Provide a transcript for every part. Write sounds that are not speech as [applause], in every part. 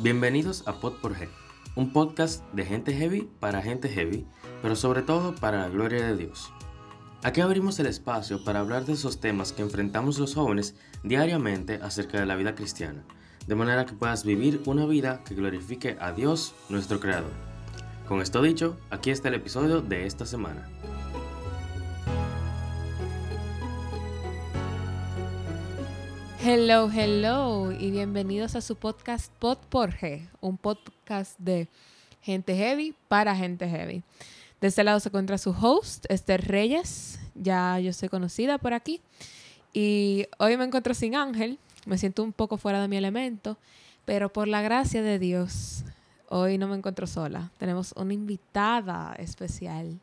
Bienvenidos a Pod por G, un podcast de gente heavy para gente heavy, pero sobre todo para la gloria de Dios. Aquí abrimos el espacio para hablar de esos temas que enfrentamos los jóvenes diariamente acerca de la vida cristiana, de manera que puedas vivir una vida que glorifique a Dios, nuestro Creador. Con esto dicho, aquí está el episodio de esta semana. Hello, hello y bienvenidos a su podcast Pod por G, un podcast de gente heavy para gente heavy. De este lado se encuentra su host, Esther Reyes, ya yo soy conocida por aquí. Y hoy me encuentro sin Ángel, me siento un poco fuera de mi elemento, pero por la gracia de Dios, hoy no me encuentro sola. Tenemos una invitada especial.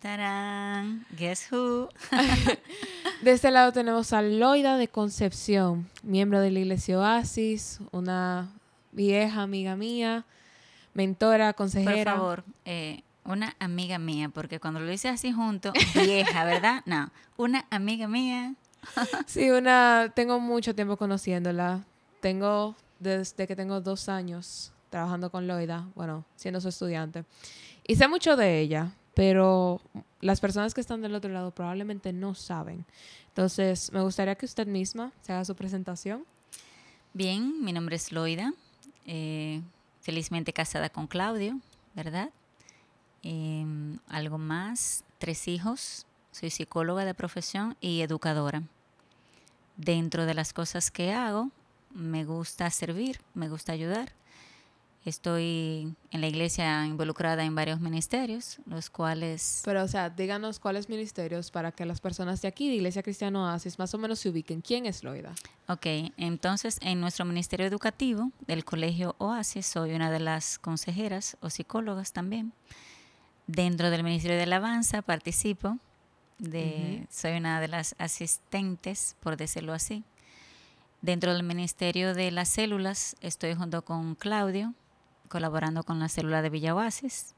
¡Tarán! Guess who? [laughs] De este lado tenemos a Loida de Concepción, miembro de la Iglesia Oasis, una vieja amiga mía, mentora, consejera. Por favor, eh, una amiga mía, porque cuando lo dices así junto, vieja, ¿verdad? [laughs] No, una amiga mía. sí, una, tengo mucho tiempo conociéndola. Tengo, desde que tengo dos años trabajando con Loida, bueno, siendo su estudiante. Y sé mucho de ella, pero las personas que están del otro lado probablemente no saben. Entonces, me gustaría que usted misma se haga su presentación. Bien, mi nombre es Loida, eh, felizmente casada con Claudio, ¿verdad? Em, algo más, tres hijos, soy psicóloga de profesión y educadora. Dentro de las cosas que hago, me gusta servir, me gusta ayudar Estoy en la iglesia involucrada en varios ministerios, los cuales... Pero, o sea, díganos cuáles ministerios para que las personas de aquí, de Iglesia Cristiana Oasis, más o menos se ubiquen. ¿Quién es Loida? Ok, entonces en nuestro ministerio educativo del Colegio Oasis soy una de las consejeras o psicólogas también. Dentro del Ministerio de Alabanza participo, de, soy una de las asistentes, por decirlo así. Dentro del Ministerio de las Células estoy junto con Claudio, colaborando con la célula de Villa Oasis.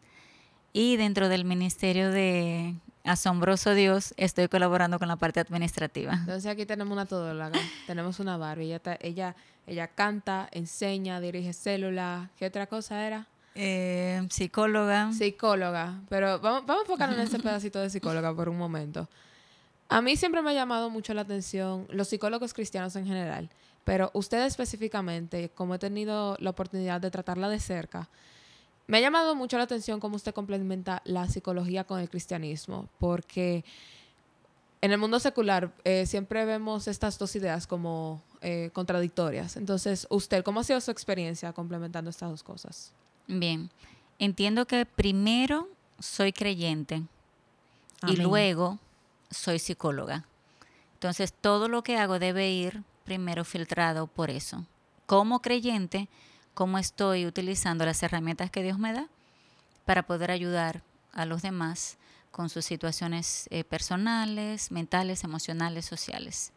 Y dentro del Ministerio de Asombroso Dios estoy colaborando con la parte administrativa. Entonces aquí tenemos una todóloga, [laughs] tenemos una Barbie. Ella, ella, ella canta, enseña, dirige célula. ¿Qué otra cosa era? Eh, psicóloga. Psicóloga. Pero vamos, vamos a enfocarnos en ese pedacito de psicóloga por un momento. A mí siempre me ha llamado mucho la atención los psicólogos cristianos en general. Pero usted específicamente, como he tenido la oportunidad de tratarla de cerca, me ha llamado mucho la atención cómo usted complementa la psicología con el cristianismo, porque en el mundo secular eh, siempre vemos estas dos ideas como eh, contradictorias. Entonces, usted, ¿cómo ha sido su experiencia complementando estas dos cosas? Bien, entiendo que primero soy creyente y luego soy psicóloga. Entonces, todo lo que hago debe ir primero filtrado por eso. Como creyente, cómo estoy utilizando las herramientas que Dios me da para poder ayudar a los demás con sus situaciones eh, personales, mentales, emocionales, sociales.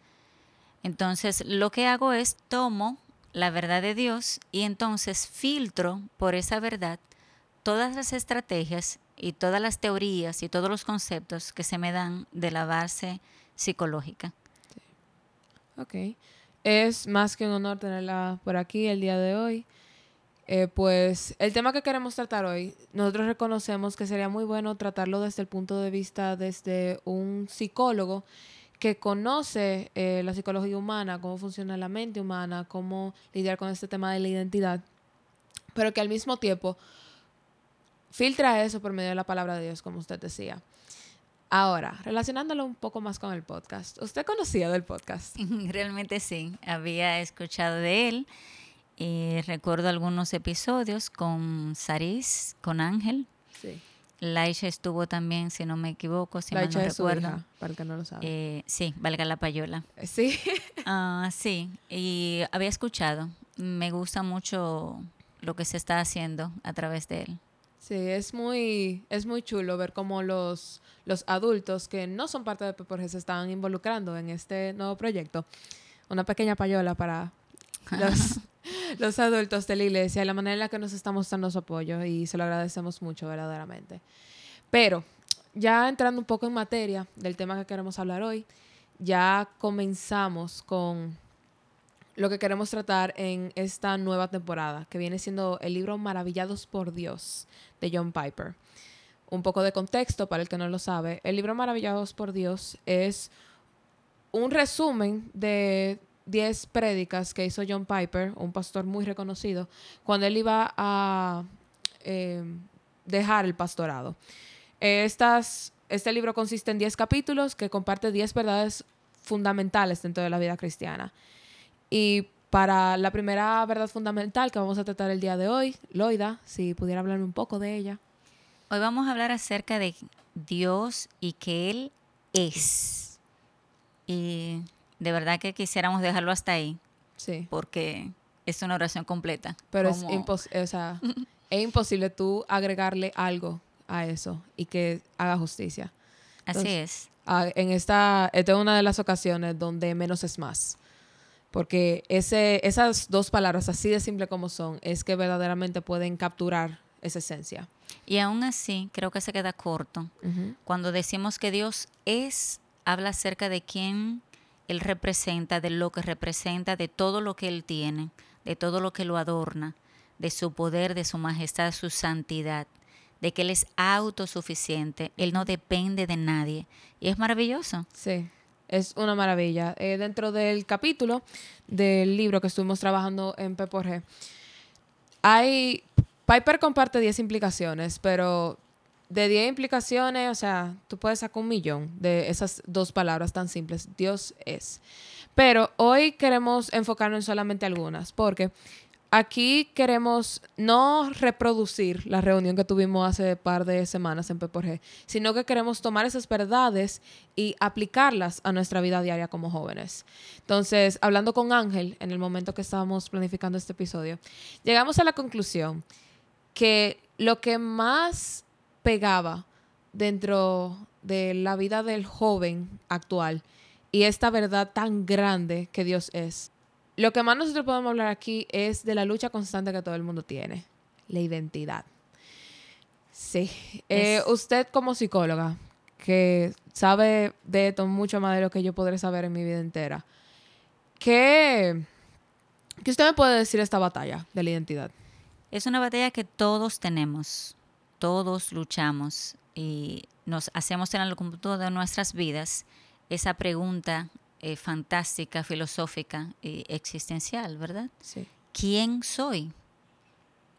Entonces, lo que hago es tomo la verdad de Dios y entonces filtro por esa verdad todas las estrategias y todas las teorías y todos los conceptos que se me dan de la base psicológica. Ok. Es más que un honor tenerla por aquí el día de hoy. Eh, pues el tema que queremos tratar hoy, nosotros reconocemos que sería muy bueno tratarlo desde el punto de vista desde un psicólogo que conoce eh, la psicología humana, cómo funciona la mente humana, cómo lidiar con este tema de la identidad, pero que al mismo tiempo filtra eso por medio de la palabra de Dios, como usted decía. Ahora, relacionándolo un poco más con el podcast, ¿usted conocía del podcast? [laughs] Realmente sí, había escuchado de él y recuerdo algunos episodios con Saris, con Ángel. Sí. Laisha estuvo también, si no me equivoco, si mal no recuerdo. para que no lo sabe. Eh, sí, valga la payola. Eh, sí. [laughs] Ah, sí, y había escuchado. Me gusta mucho lo que se está haciendo a través de él. Sí, es muy, es muy chulo ver cómo los, los adultos que no son parte de P se están involucrando en este nuevo proyecto. Una pequeña payola para [laughs] los, los adultos de la iglesia y la manera en la que nos estamos dando su apoyo y se lo agradecemos mucho verdaderamente. Pero ya entrando un poco en materia del tema que queremos hablar hoy, ya comenzamos con lo que queremos tratar en esta nueva temporada, que viene siendo el libro Maravillados por Dios de John Piper. Un poco de contexto para el que no lo sabe. El libro Maravillados por Dios es un resumen de 10 prédicas que hizo John Piper, un pastor muy reconocido, cuando él iba a eh, dejar el pastorado. Estas, este libro consiste en 10 capítulos que comparte 10 verdades fundamentales dentro de la vida cristiana. Y para la primera verdad fundamental que vamos a tratar el día de hoy, Loida, si pudiera hablarme un poco de ella. Hoy vamos a hablar acerca de Dios y que Él es. Y de verdad que quisiéramos dejarlo hasta ahí. Sí. Porque es una oración completa. Pero es, o sea, [laughs] es imposible tú agregarle algo a eso y que haga justicia. Así es. En esta, esta es una de las ocasiones donde menos es más. Porque ese, esas dos palabras, así de simple como son, es que verdaderamente pueden capturar esa esencia. Y aún así, creo que se queda corto. Cuando decimos que Dios es, habla acerca de quién Él representa, de lo que representa, de todo lo que Él tiene, de todo lo que lo adorna, de su poder, de su majestad, su santidad, de que Él es autosuficiente, Él no depende de nadie. Y es maravilloso. Sí. Es una maravilla. Eh, dentro del capítulo del libro que estuvimos trabajando en P hay. Piper comparte 10 implicaciones, pero de 10 implicaciones, o sea, tú puedes sacar un millón de esas dos palabras tan simples. Dios es. Pero hoy queremos enfocarnos en solamente algunas, porque Aquí queremos no reproducir la reunión que tuvimos hace par de semanas en P sino que queremos tomar esas verdades y aplicarlas a nuestra vida diaria como jóvenes. Entonces, hablando con Ángel en el momento que estábamos planificando este episodio, llegamos a la conclusión que lo que más pegaba dentro de la vida del joven actual y esta verdad tan grande que Dios es, lo que más nosotros podemos hablar aquí es de la lucha constante que todo el mundo tiene, la identidad. Sí. Eh, usted como psicóloga, que sabe de esto mucho más de lo que yo podré saber en mi vida entera, ¿qué, ¿qué usted me puede decir de esta batalla de la identidad? Es una batalla que todos tenemos, todos luchamos y nos hacemos en algún punto de nuestras vidas esa pregunta eh, fantástica, filosófica y existencial, ¿verdad? Sí. ¿Quién soy?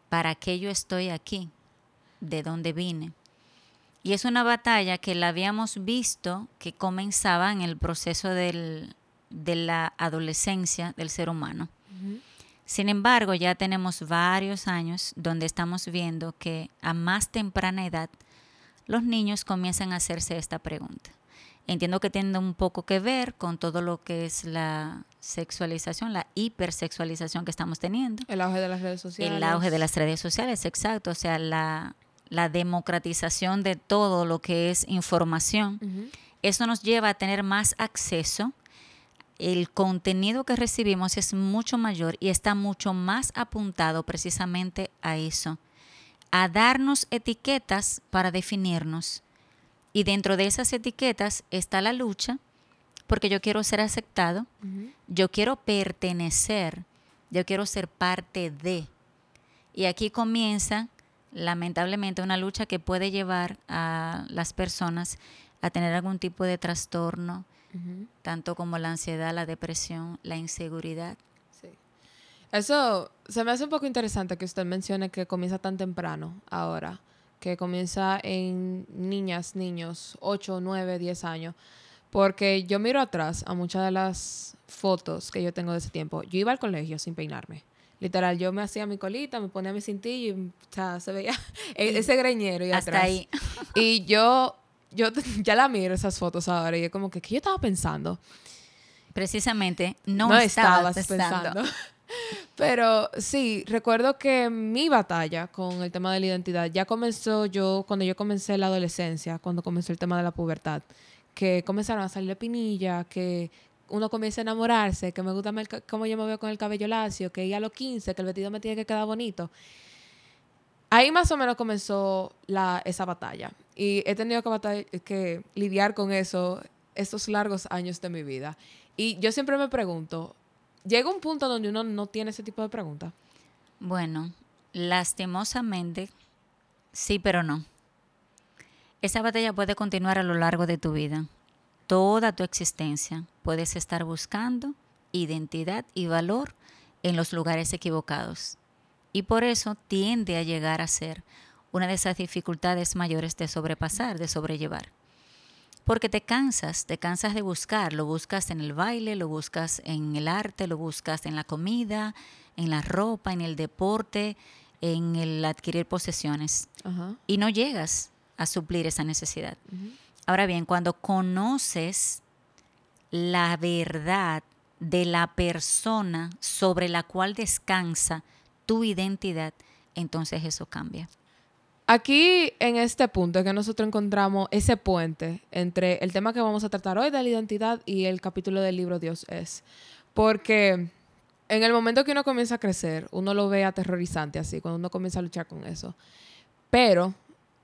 ¿Para qué yo estoy aquí? ¿De dónde vine? Y es una batalla que la habíamos visto que comenzaba en el proceso de la adolescencia del ser humano. Sin embargo, ya tenemos varios años donde estamos viendo que a más temprana edad los niños comienzan a hacerse esta pregunta. Entiendo que tiene un poco que ver con todo lo que es la sexualización, la hipersexualización que estamos teniendo. El auge de las redes sociales. El auge de las redes sociales, exacto. O sea, la, democratización de todo lo que es información. Eso nos lleva a tener más acceso. El contenido que recibimos es mucho mayor y está mucho más apuntado precisamente a eso, a darnos etiquetas para definirnos y dentro de esas etiquetas está la lucha, porque yo quiero ser aceptado, yo quiero pertenecer, yo quiero ser parte de. Y aquí comienza, lamentablemente, una lucha que puede llevar a las personas a tener algún tipo de trastorno, tanto como la ansiedad, la depresión, la inseguridad. Sí. Eso se me hace un poco interesante que usted mencione que comienza tan temprano ahora que comienza en niñas, niños, 8, 9, 10 años. Porque yo miro atrás a muchas de las fotos que yo tengo de ese tiempo. Yo iba al colegio sin peinarme. Literal, yo me hacía mi colita, me ponía mi cintillo y se veía [laughs] e-, ese greñero y Hasta ahí. [laughs] Y yo, yo [laughs] ya la miro esas fotos ahora y es como que, ¿qué yo estaba pensando? Precisamente, no, estabas, pensando. Pero sí, recuerdo que mi batalla con el tema de la identidad ya comenzó yo, cuando yo comencé la adolescencia, cuando comenzó el tema de la pubertad, que comenzaron a salir pinilla, que uno comienza a enamorarse, que me gusta cómo yo me veo con el cabello lacio, que ya a los 15, que el vestido me tiene que quedar bonito. Ahí más o menos comenzó la, esa batalla. Y he tenido que, que lidiar con eso estos largos años de mi vida. Y yo siempre me pregunto, llega un punto donde uno no tiene ese tipo de preguntas. Bueno, lastimosamente, sí, pero no. Esa batalla puede continuar a lo largo de tu vida. Toda tu existencia puedes estar buscando identidad y valor en los lugares equivocados. Y por eso tiende a llegar a ser una de esas dificultades mayores de sobrepasar, de sobrellevar. Porque te cansas, te cansas de buscar, lo buscas en el baile, lo buscas en el arte, lo buscas en la comida, en la ropa, en el deporte, en el adquirir posesiones. Y no llegas a suplir esa necesidad. Ahora bien, cuando conoces la verdad de la persona sobre la cual descansa tu identidad, entonces eso cambia. Aquí, en este punto, es que nosotros encontramos ese puente entre el tema que vamos a tratar hoy de la identidad y el capítulo del libro Dios es. Porque en el momento que uno comienza a crecer, uno lo ve aterrorizante así, cuando uno comienza a luchar con eso. Pero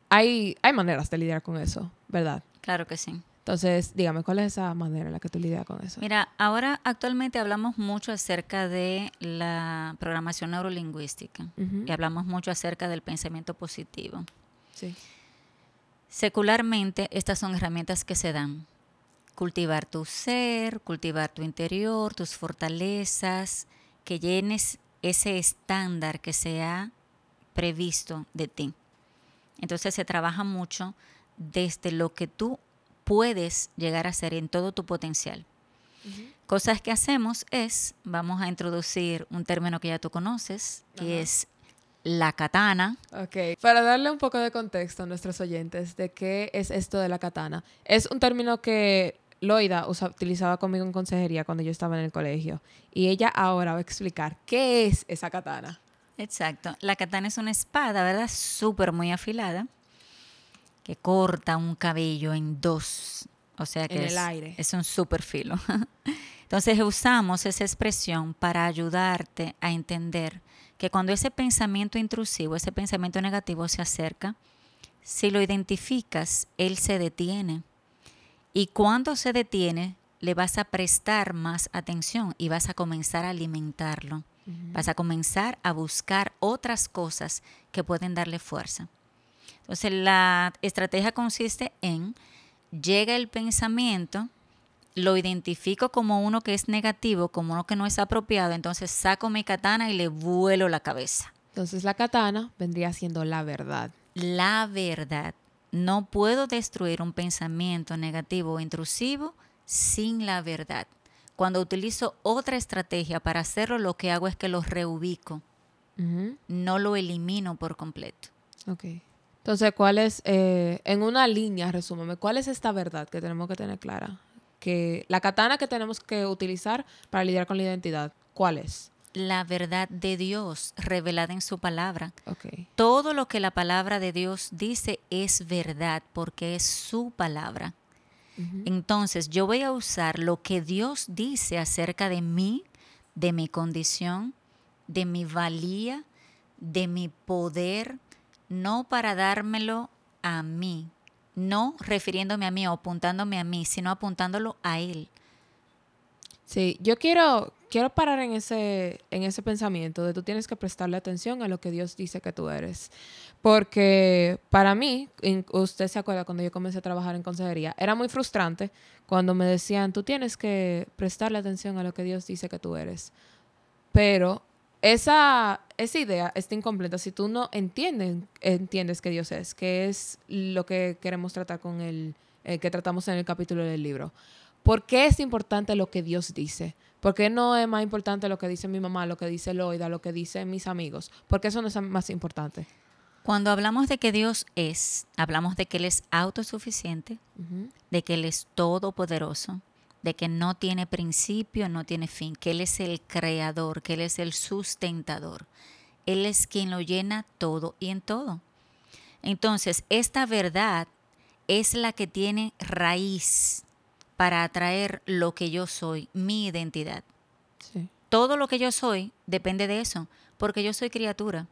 hay, hay maneras de lidiar con eso, ¿verdad? Claro que sí. Entonces, dígame, ¿cuál es esa manera en la que tú lidias con eso? Mira, ahora actualmente hablamos mucho acerca de la programación neurolingüística y hablamos mucho acerca del pensamiento positivo. Sí. Secularmente, estas son herramientas que se dan. Cultivar tu ser, cultivar tu interior, tus fortalezas, que llenes ese estándar que se ha previsto de ti. Entonces se trabaja mucho desde lo que tú puedes llegar a ser en todo tu potencial. Cosas que hacemos es, vamos a introducir un término que ya tú conoces, que es la katana. Ok, para darle un poco de contexto a nuestros oyentes de qué es esto de la katana. Es un término que Loida utilizaba conmigo en consejería cuando yo estaba en el colegio. Y ella ahora va a explicar qué es esa katana. Exacto. La katana es una espada, ¿verdad? Súper muy afilada que corta un cabello en dos. O sea que es, aire. es un super filo. [laughs] Entonces usamos esa expresión para ayudarte a entender que cuando ese pensamiento intrusivo, ese pensamiento negativo se acerca, si lo identificas, él se detiene. Y cuando se detiene, le vas a prestar más atención y vas a comenzar a alimentarlo. Vas a comenzar a buscar otras cosas que pueden darle fuerza. Entonces la estrategia consiste en, llega el pensamiento, lo identifico como uno que es negativo, como uno que no es apropiado, entonces saco mi katana y le vuelo la cabeza. Entonces la katana vendría siendo la verdad. La verdad. No puedo destruir un pensamiento negativo o intrusivo sin la verdad. Cuando utilizo otra estrategia para hacerlo, lo que hago es que lo reubico. No lo elimino por completo. Okay. Entonces, ¿cuál es, eh, en una línea, resúmeme, cuál es esta verdad que tenemos que tener clara? Que la katana que tenemos que utilizar para lidiar con la identidad, ¿cuál es? La verdad de Dios revelada en su palabra. Okay. Todo lo que la palabra de Dios dice es verdad porque es su palabra. Entonces, yo voy a usar lo que Dios dice acerca de mí, de mi condición, de mi valía, de mi poder, no para dármelo a mí, no refiriéndome a mí o apuntándome a mí, sino apuntándolo a Él. Sí, yo quiero, quiero parar en ese, en ese pensamiento de tú tienes que prestarle atención a lo que Dios dice que tú eres. Porque para mí, usted se acuerda cuando yo comencé a trabajar en consejería, era muy frustrante cuando me decían, tú tienes que prestarle atención a lo que Dios dice que tú eres. Pero esa, esa idea está incompleta si tú no entiendes, entiendes que Dios es, que es lo que queremos tratar con el, eh, que tratamos en el capítulo del libro. ¿Por qué es importante lo que Dios dice? ¿Por qué no es más importante lo que dice mi mamá, lo que dice Loida, lo que dicen mis amigos? ¿Por qué eso no es más importante? Cuando hablamos de que Dios es, hablamos de que Él es autosuficiente, de que Él es todopoderoso, de que no tiene principio, no tiene fin, que Él es el creador, que Él es el sustentador. Él es quien lo llena todo y en todo. Entonces, esta verdad es la que tiene raíz para atraer lo que yo soy, mi identidad. Todo lo que yo soy depende de eso, porque yo soy criatura.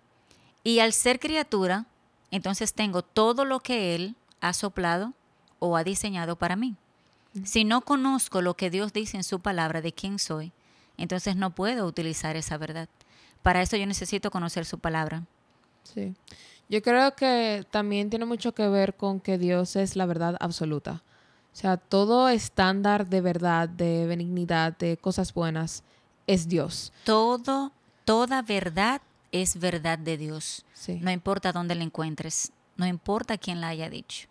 Y al ser criatura, entonces tengo todo lo que Él ha soplado o ha diseñado para mí. Si no conozco lo que Dios dice en su palabra de quién soy, entonces no puedo utilizar esa verdad. Para eso yo necesito conocer su palabra. Sí. Yo creo que también tiene mucho que ver con que Dios es la verdad absoluta. O sea, todo estándar de verdad, de benignidad, de cosas buenas, es Dios. Todo, toda verdad es verdad de Dios. No importa dónde la encuentres, no importa quién la haya dicho.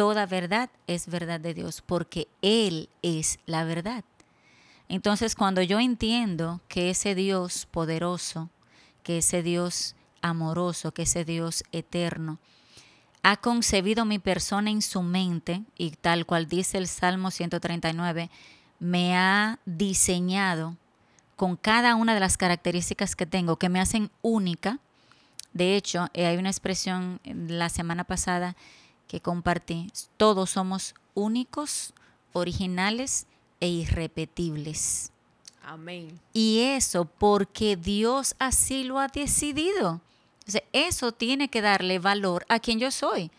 Toda verdad es verdad de Dios porque Él es la verdad. Entonces, cuando yo entiendo que ese Dios poderoso, que ese Dios amoroso, que ese Dios eterno, ha concebido mi persona en su mente y tal cual dice el Salmo 139, me ha diseñado con cada una de las características que tengo que me hacen única. De hecho, eh, hay una expresión la semana pasada que compartí. Todos somos únicos, originales e irrepetibles. Amén. Y eso porque Dios así lo ha decidido eso tiene que darle valor a quien yo soy.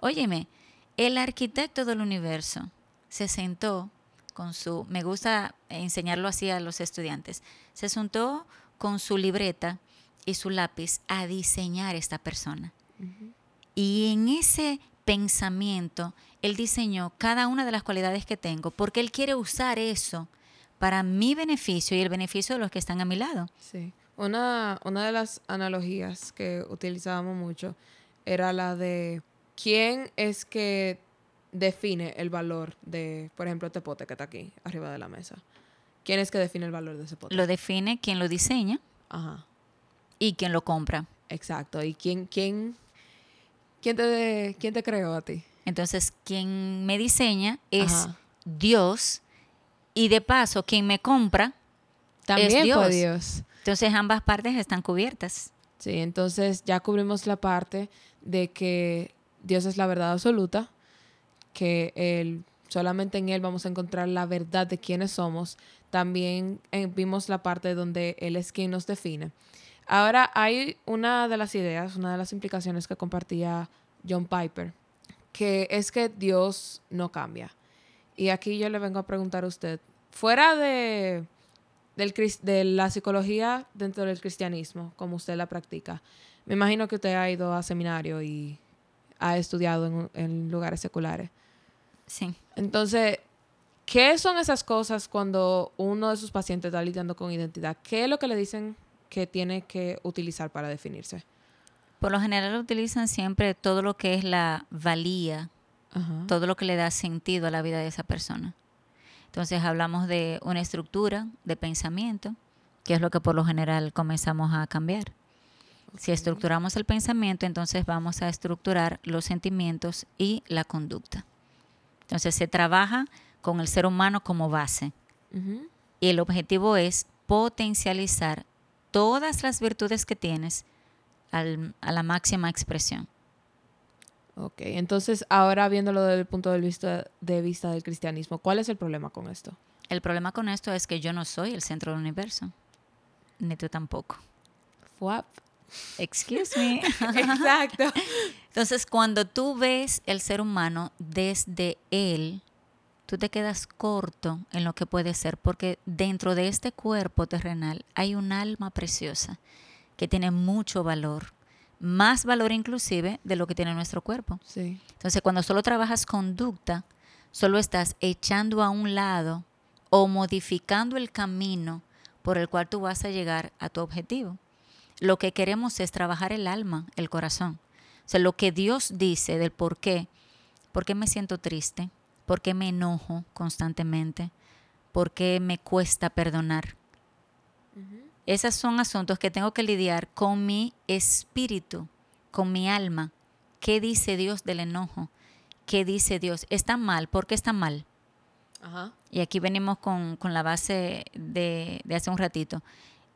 Óyeme, el arquitecto del universo se sentó con su, me gusta enseñarlo así a los estudiantes, se sentó con su libreta y su lápiz a diseñar esta persona. Y en ese pensamiento, él diseñó cada una de las cualidades que tengo, porque él quiere usar eso para mi beneficio y el beneficio de los que están a mi lado. Sí. Una, una de las analogías que utilizábamos mucho era la de quién es que define el valor de, por ejemplo, este pote que está aquí, arriba de la mesa. ¿Quién es que define el valor de ese pote? Lo define quien lo diseña Ajá. y quien lo compra. Exacto. ¿Y quién, quién, quién, te, quién te creó a ti? Entonces, quien me diseña es Dios y de paso, quien me compra también es Dios. Dios. Entonces ambas partes están cubiertas. Sí, entonces ya cubrimos la parte de que Dios es la verdad absoluta, que él, solamente en Él vamos a encontrar la verdad de quiénes somos. También eh, vimos la parte donde Él es quien nos define. Ahora hay una de las ideas, una de las implicaciones que compartía John Piper, que es que Dios no cambia. Y aquí yo le vengo a preguntar a usted, fuera de del, de la psicología dentro del cristianismo, como usted la practica. Me imagino que usted ha ido a seminario y ha estudiado en, lugares seculares. Sí. Entonces, ¿qué son esas cosas cuando uno de sus pacientes está lidiando con identidad? ¿Qué es lo que le dicen que tiene que utilizar para definirse? Por lo general utilizan siempre todo lo que es la valía, todo lo que le da sentido a la vida de esa persona. Entonces hablamos de una estructura de pensamiento, que es lo que por lo general comenzamos a cambiar. Si estructuramos el pensamiento, entonces vamos a estructurar los sentimientos y la conducta. Entonces se trabaja con el ser humano como base. Y el objetivo es potencializar todas las virtudes que tienes a la máxima expresión. Ok, entonces ahora viéndolo desde el punto de vista, de vista del cristianismo, ¿cuál es el problema con esto? El problema con esto es que yo no soy el centro del universo, ni tú tampoco. Fuap. Excuse me. [laughs] Exacto. [laughs] Entonces, cuando tú ves el ser humano desde él, tú te quedas corto en lo que puede ser, porque dentro de este cuerpo terrenal hay un alma preciosa que tiene mucho valor, más valor inclusive de lo que tiene nuestro cuerpo. Sí. Entonces, cuando solo trabajas conducta, solo estás echando a un lado o modificando el camino por el cual tú vas a llegar a tu objetivo. Lo que queremos es trabajar el alma, el corazón. O sea, lo que Dios dice del por qué. ¿Por qué me siento triste? ¿Por qué me enojo constantemente? ¿Por qué me cuesta perdonar? Esos son asuntos que tengo que lidiar con mi espíritu, con mi alma. ¿Qué dice Dios del enojo? ¿Qué dice Dios? ¿Está mal? ¿Por qué está mal? Y aquí venimos con, la base de, de hace un ratito.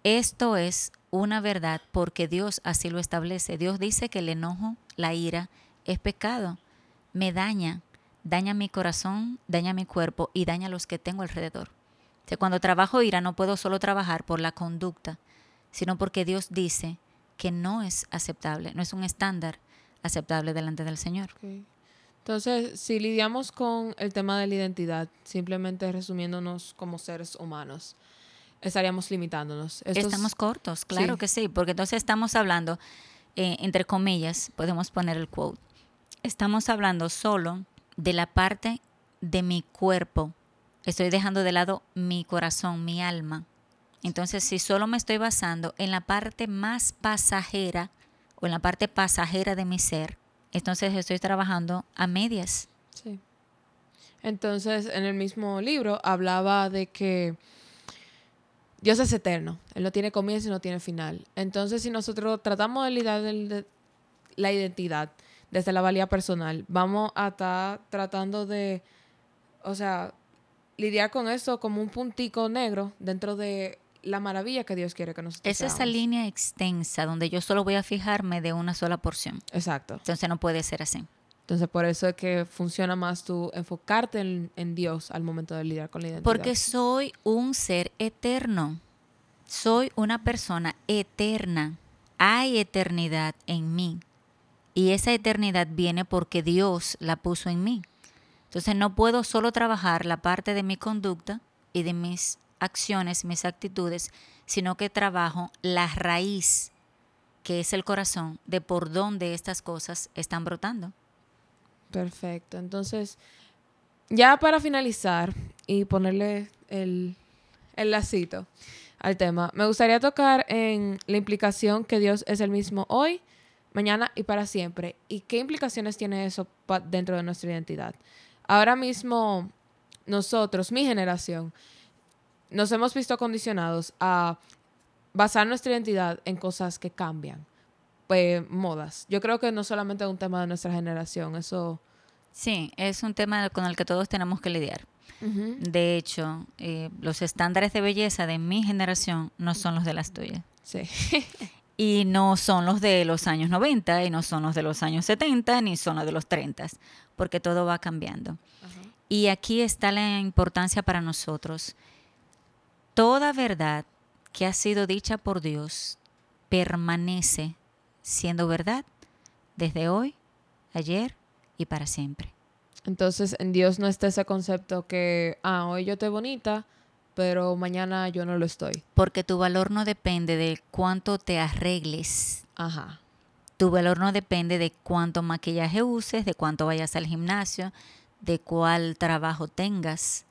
Esto es una verdad porque Dios así lo establece. Dios dice que el enojo, la ira, es pecado. Me daña, daña mi corazón, daña mi cuerpo y daña a los que tengo alrededor cuando trabajo ira no puedo solo trabajar por la conducta, sino porque Dios dice que no es aceptable, no es un estándar aceptable delante del Señor. Entonces, si lidiamos con el tema de la identidad, simplemente resumiéndonos como seres humanos, estaríamos limitándonos. estamos cortos, claro que sí, porque entonces estamos hablando, eh, entre comillas, podemos poner el quote, estamos hablando solo de la parte de mi cuerpo. Estoy dejando de lado mi corazón, mi alma. Entonces, si solo me estoy basando en la parte más pasajera o en la parte pasajera de mi ser, entonces estoy trabajando a medias. Sí. Entonces, en el mismo libro hablaba de que Dios es eterno. Él no tiene comienzo y no tiene final. Entonces, si nosotros tratamos de lidiar la identidad desde la valía personal, vamos a estar tratando de, o sea, lidiar con eso como un puntico negro dentro de la maravilla que Dios quiere que nosotros Es esa línea extensa donde yo solo voy a fijarme de una sola porción. Exacto. Entonces no puede ser así. Entonces por eso es que funciona más tú enfocarte en, Dios al momento de lidiar con la identidad. Porque soy un ser eterno. Soy una persona eterna. Hay eternidad en mí. Y esa eternidad viene porque Dios la puso en mí. Entonces no puedo solo trabajar la parte de mi conducta y de mis acciones, mis actitudes, sino que trabajo la raíz, que es el corazón, de por dónde estas cosas están brotando. Perfecto. Entonces, ya para finalizar y ponerle el, el lacito al tema, me gustaría tocar en la implicación que Dios es el mismo hoy, mañana y para siempre. ¿Y qué implicaciones tiene eso dentro de nuestra identidad? Ahora mismo, nosotros, mi generación, nos hemos visto condicionados a basar nuestra identidad en cosas que cambian. Pues modas. Yo creo que no solamente es un tema de nuestra generación, eso... Sí, es un tema con el que todos tenemos que lidiar. De hecho, eh, los estándares de belleza de mi generación no son los de las tuyas. Sí. [laughs] y no son los de los años 90, y no son los de los años 70, ni son los de los 30, porque todo va cambiando. Y aquí está la importancia para nosotros toda verdad que ha sido dicha por Dios permanece siendo verdad desde hoy, ayer y para siempre. Entonces en Dios no está ese concepto que, ah, hoy yo estoy bonita, pero mañana yo no lo estoy. Porque tu valor no depende de cuánto te arregles. Ajá. Tu valor no depende de cuánto maquillaje uses, de cuánto vayas al gimnasio, de cuál trabajo tengas.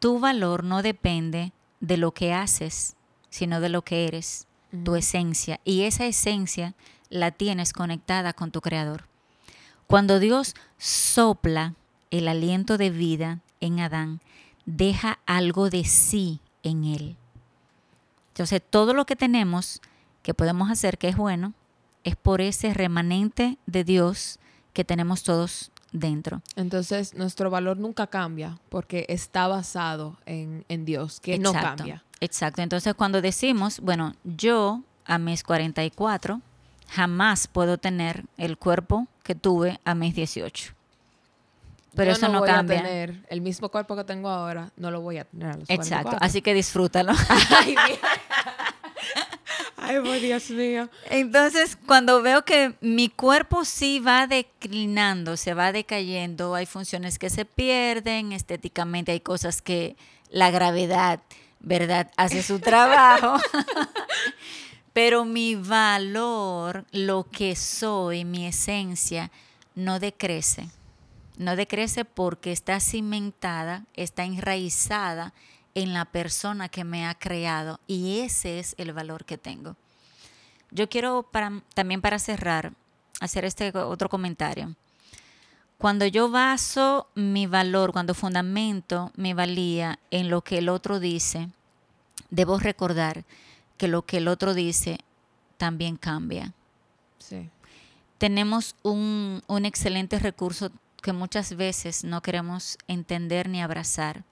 Tu valor no depende de lo que haces, sino de lo que eres, tu esencia. Y esa esencia la tienes conectada con tu creador. Cuando Dios sopla el aliento de vida en Adán, deja algo de sí en él. Entonces, todo lo que tenemos que podemos hacer que es bueno, es por ese remanente de Dios que tenemos todos dentro. Entonces, nuestro valor nunca cambia porque está basado en, Dios, que no cambia. Exacto. Entonces, cuando decimos, bueno, yo a mis 44 jamás puedo tener el cuerpo que tuve a mis 18. Pero eso no, voy cambia. A tener el mismo cuerpo que tengo ahora, no lo voy a tener a los Exacto. Así que disfrútalo. [laughs] Ay, Ay, Dios mío. Entonces, cuando veo que mi cuerpo sí va declinando, se va decayendo, hay funciones que se pierden, estéticamente hay cosas que la gravedad, ¿verdad?, hace su trabajo. [laughs] Pero mi valor, lo que soy, mi esencia, no decrece. No decrece porque está cimentada, está enraizada en la persona que me ha creado y ese es el valor que tengo. Yo quiero también para cerrar hacer este otro comentario. Cuando yo baso mi valor, cuando fundamento mi valía en lo que el otro dice, debo recordar que lo que el otro dice también cambia. Tenemos un, un excelente recurso que muchas veces no queremos entender ni abrazar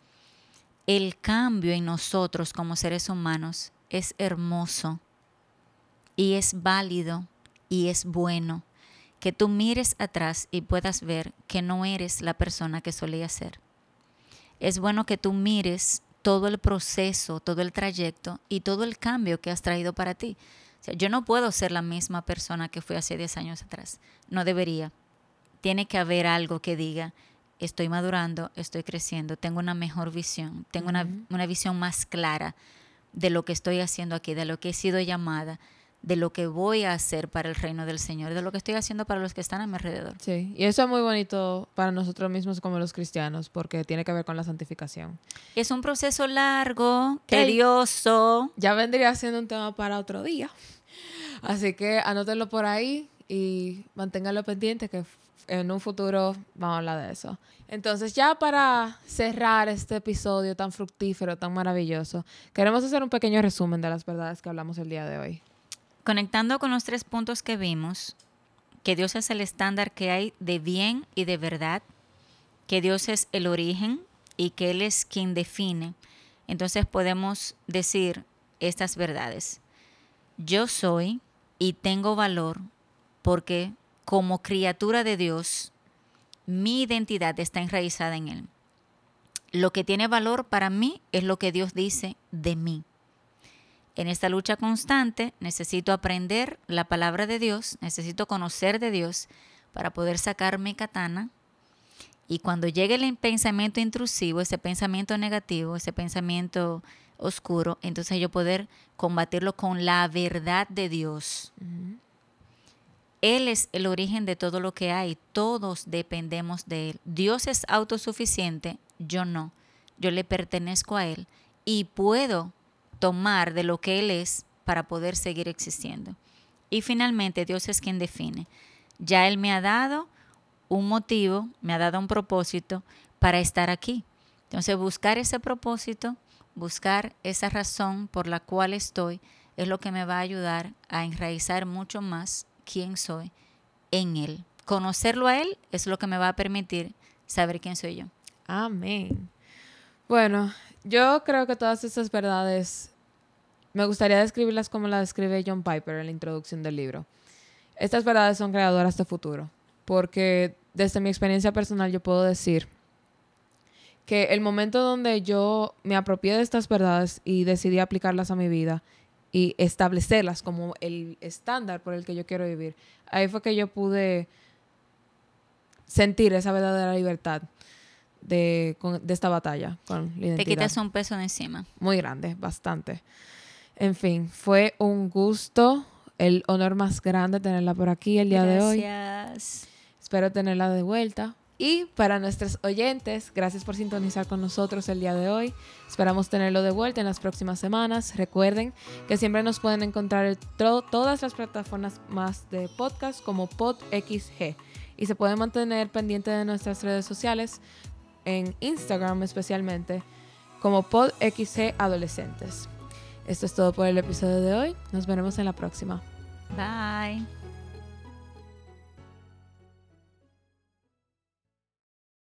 el cambio en nosotros como seres humanos es hermoso y es válido y es bueno. Que tú mires atrás y puedas ver que no eres la persona que solía ser. Es bueno que tú mires todo el proceso, todo el trayecto y todo el cambio que has traído para ti. yo no puedo ser la misma persona que fui hace 10 años atrás. No debería. Tiene que haber algo que diga, estoy madurando, estoy creciendo, tengo una mejor visión, tengo una, visión más clara de lo que estoy haciendo aquí, de lo que he sido llamada, de lo que voy a hacer para el reino del Señor, de lo que estoy haciendo para los que están a mi alrededor. Sí, y eso es muy bonito para nosotros mismos como los cristianos, porque tiene que ver con la santificación. Es un proceso largo, tedioso. Ya vendría siendo un tema para otro día. Así que anótenlo por ahí y manténganlo pendiente que en un futuro vamos a hablar de eso. Entonces, ya para cerrar este episodio tan fructífero, tan maravilloso, queremos hacer un pequeño resumen de las verdades que hablamos el día de hoy. Conectando con los tres puntos que vimos, que Dios es el estándar que hay de bien y de verdad, que Dios es el origen y que Él es quien define, entonces podemos decir estas verdades. Yo soy y tengo valor porque como criatura de Dios, mi identidad está enraizada en Él. Lo que tiene valor para mí es lo que Dios dice de mí. En esta lucha constante necesito aprender la palabra de Dios, necesito conocer de Dios para poder sacar mi katana. Y cuando llegue el pensamiento intrusivo, ese pensamiento negativo, ese pensamiento oscuro, entonces yo poder combatirlo con la verdad de Dios. Él es el origen de todo lo que hay, todos dependemos de Él. Dios es autosuficiente, yo no. Yo le pertenezco a Él y puedo tomar de lo que Él es para poder seguir existiendo. Y finalmente Dios es quien define. Ya Él me ha dado un motivo, me ha dado un propósito para estar aquí. Entonces buscar ese propósito, buscar esa razón por la cual estoy, es lo que me va a ayudar a enraizar mucho más quién soy en Él. Conocerlo a Él es lo que me va a permitir saber quién soy yo. Amén. Bueno, yo creo que todas estas verdades me gustaría describirlas como la describe John Piper en la introducción del libro. Estas verdades son creadoras de futuro, porque desde mi experiencia personal yo puedo decir que el momento donde yo me apropié de estas verdades y decidí aplicarlas a mi vida y establecerlas como el estándar por el que yo quiero vivir, ahí fue que yo pude sentir esa verdadera libertad de, esta batalla con la identidad. Te quitas un peso de encima. Muy grande, bastante. En fin, fue un gusto, el honor más grande tenerla por aquí el día de hoy. Gracias. Espero tenerla de vuelta. Y para nuestros oyentes, gracias por sintonizar con nosotros el día de hoy. Esperamos tenerlo de vuelta en las próximas semanas. Recuerden que siempre nos pueden encontrar en todas las plataformas más de podcast como PodXG. Y se pueden mantener pendiente de nuestras redes sociales en Instagram especialmente como PodXG Adolescentes. Esto es todo por el episodio de hoy. Nos veremos en la próxima. Bye.